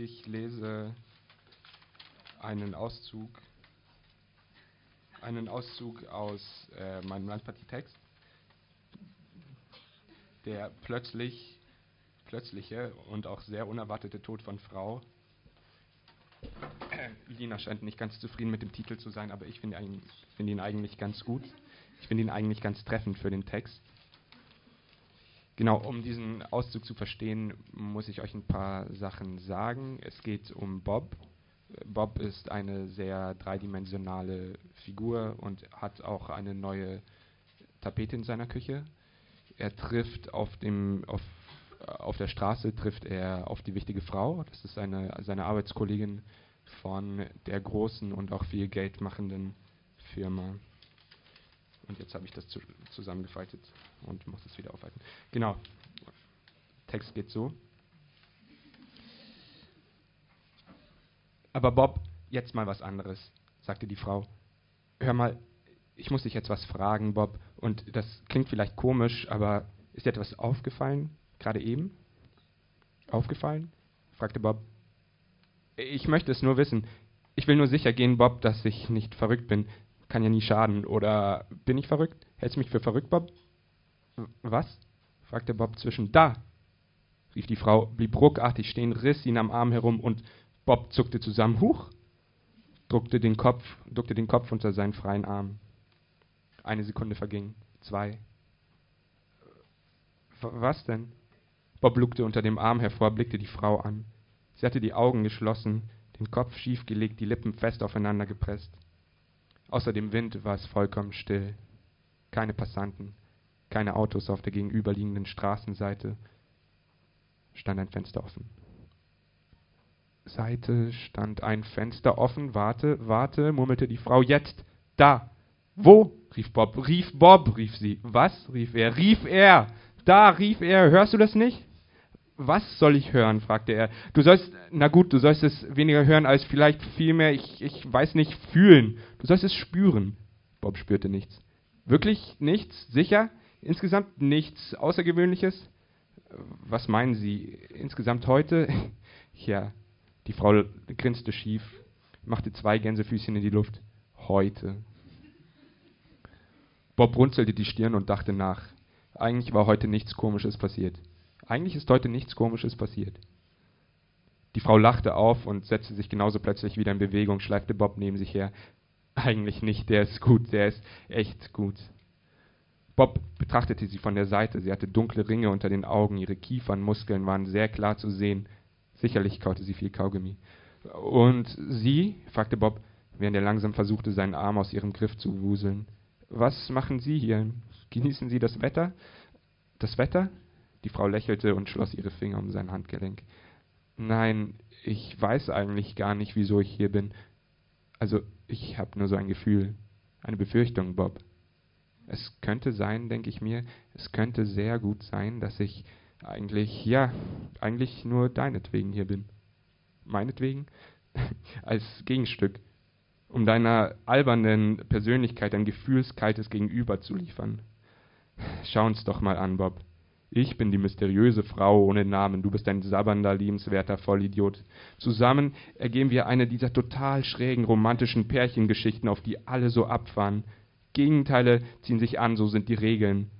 Ich lese einen Auszug, einen Auszug aus äh, meinem Landpartitext, der plötzlich, plötzliche und auch sehr unerwartete Tod von Frau. Lina scheint nicht ganz zufrieden mit dem Titel zu sein, aber ich finde find ihn eigentlich ganz gut. Ich finde ihn eigentlich ganz treffend für den Text. Genau, um diesen Auszug zu verstehen, muss ich euch ein paar Sachen sagen. Es geht um Bob. Bob ist eine sehr dreidimensionale Figur und hat auch eine neue Tapete in seiner Küche. Er trifft auf dem auf, auf der Straße trifft er auf die wichtige Frau. Das ist seine, seine Arbeitskollegin von der großen und auch viel Geld machenden Firma. Und jetzt habe ich das zu, zusammengefaltet und muss es wieder aufhalten. Genau. Text geht so. Aber Bob, jetzt mal was anderes, sagte die Frau. Hör mal, ich muss dich jetzt was fragen, Bob. Und das klingt vielleicht komisch, aber ist dir etwas aufgefallen, gerade eben? Aufgefallen? fragte Bob. Ich möchte es nur wissen. Ich will nur sicher gehen, Bob, dass ich nicht verrückt bin. Kann ja nie schaden. Oder bin ich verrückt? Hältst du mich für verrückt, Bob? Was? fragte Bob zwischen. Da! rief die Frau, blieb ruckartig stehen, riss ihn am Arm herum und Bob zuckte zusammen. Huch! druckte den Kopf, duckte den Kopf unter seinen freien Arm. Eine Sekunde verging. Zwei. Was denn? Bob lugte unter dem Arm hervor, blickte die Frau an. Sie hatte die Augen geschlossen, den Kopf schief gelegt, die Lippen fest aufeinander gepresst. Außer dem Wind war es vollkommen still. Keine Passanten, keine Autos auf der gegenüberliegenden Straßenseite. Stand ein Fenster offen. Seite stand ein Fenster offen. Warte, warte, murmelte die Frau. Jetzt, da. Wo? rief Bob. Rief Bob, rief sie. Was? rief er. Rief er. Da, rief er. Hörst du das nicht? Was soll ich hören? fragte er. Du sollst, na gut, du sollst es weniger hören als vielleicht vielmehr, ich, ich weiß nicht, fühlen. Du sollst es spüren. Bob spürte nichts. Wirklich nichts? Sicher? Insgesamt nichts Außergewöhnliches? Was meinen Sie? Insgesamt heute? ja, die Frau grinste schief, machte zwei Gänsefüßchen in die Luft. Heute. Bob runzelte die Stirn und dachte nach. Eigentlich war heute nichts Komisches passiert. Eigentlich ist heute nichts Komisches passiert. Die Frau lachte auf und setzte sich genauso plötzlich wieder in Bewegung, schleifte Bob neben sich her. Eigentlich nicht, der ist gut, der ist echt gut. Bob betrachtete sie von der Seite. Sie hatte dunkle Ringe unter den Augen, ihre Kiefernmuskeln waren sehr klar zu sehen. Sicherlich kaute sie viel Kaugummi. Und Sie? fragte Bob, während er langsam versuchte, seinen Arm aus ihrem Griff zu wuseln. Was machen Sie hier? Genießen Sie das Wetter? Das Wetter? Die Frau lächelte und schloss ihre Finger um sein Handgelenk. Nein, ich weiß eigentlich gar nicht, wieso ich hier bin. Also, ich habe nur so ein Gefühl, eine Befürchtung, Bob. Es könnte sein, denke ich mir, es könnte sehr gut sein, dass ich eigentlich, ja, eigentlich nur deinetwegen hier bin. Meinetwegen? Als Gegenstück, um deiner albernen Persönlichkeit ein gefühlskaltes Gegenüber zu liefern. Schau uns doch mal an, Bob. Ich bin die mysteriöse Frau ohne Namen, du bist ein sabbernder, liebenswerter Vollidiot. Zusammen ergeben wir eine dieser total schrägen romantischen Pärchengeschichten, auf die alle so abfahren. Gegenteile ziehen sich an, so sind die Regeln.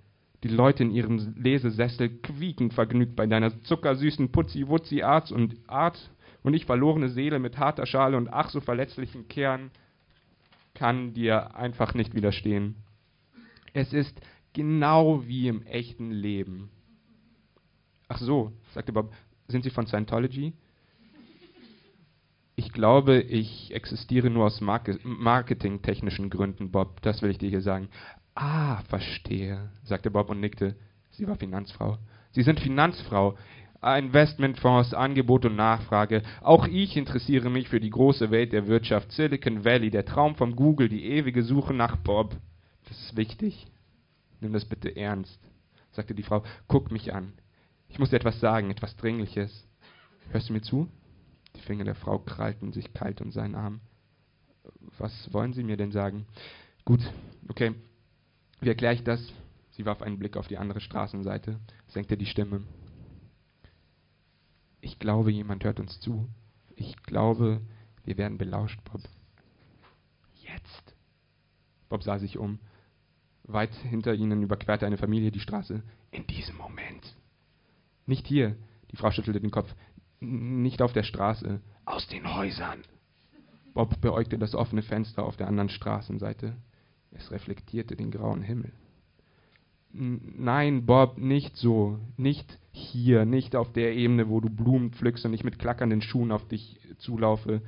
Die Leute in ihrem Lesesessel quieken vergnügt bei deiner zuckersüßen Putzi-Wutzi-Art und Art und ich verlorene Seele mit harter Schale und ach so verletzlichen Kern kann dir einfach nicht widerstehen. Es ist genau wie im echten Leben. Ach so, sagte Bob, sind Sie von Scientology? Ich glaube, ich existiere nur aus marketingtechnischen Gründen, Bob, das will ich dir hier sagen. Ah, verstehe, sagte Bob und nickte. Sie war Finanzfrau. Sie sind Finanzfrau. Investmentfonds, Angebot und Nachfrage. Auch ich interessiere mich für die große Welt der Wirtschaft. Silicon Valley, der Traum von Google, die ewige Suche nach Bob. Das ist wichtig. Nimm das bitte ernst, sagte die Frau. Guck mich an. Ich muss dir etwas sagen, etwas Dringliches. Hörst du mir zu? Die Finger der Frau krallten sich kalt um seinen Arm. Was wollen Sie mir denn sagen? Gut, okay. Wie erkläre ich das? Sie warf einen Blick auf die andere Straßenseite, senkte die Stimme. Ich glaube, jemand hört uns zu. Ich glaube, wir werden belauscht, Bob. Jetzt. Bob sah sich um. Weit hinter ihnen überquerte eine Familie die Straße. In diesem Moment. Nicht hier. Die Frau schüttelte den Kopf. Nicht auf der Straße. Aus den Häusern. Bob beäugte das offene Fenster auf der anderen Straßenseite. Es reflektierte den grauen Himmel. Nein, Bob, nicht so. Nicht hier, nicht auf der Ebene, wo du Blumen pflückst und ich mit klackernden Schuhen auf dich zulaufe.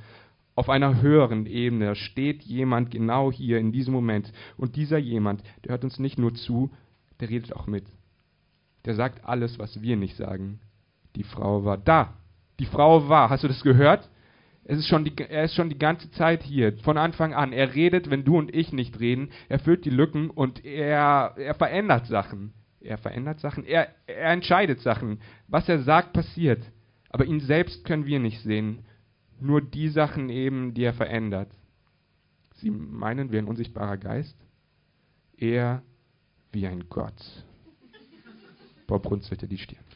Auf einer höheren Ebene steht jemand genau hier in diesem Moment. Und dieser jemand, der hört uns nicht nur zu, der redet auch mit. Der sagt alles, was wir nicht sagen. Die Frau war da. Die Frau war. Hast du das gehört? Es ist schon die, er ist schon die ganze Zeit hier, von Anfang an. Er redet, wenn du und ich nicht reden. Er füllt die Lücken und er, er verändert Sachen. Er verändert Sachen. Er, er entscheidet Sachen. Was er sagt, passiert. Aber ihn selbst können wir nicht sehen. Nur die Sachen eben, die er verändert. Sie meinen, wir ein unsichtbarer Geist? Er wie ein Gott. Bob runzelte die Stirn.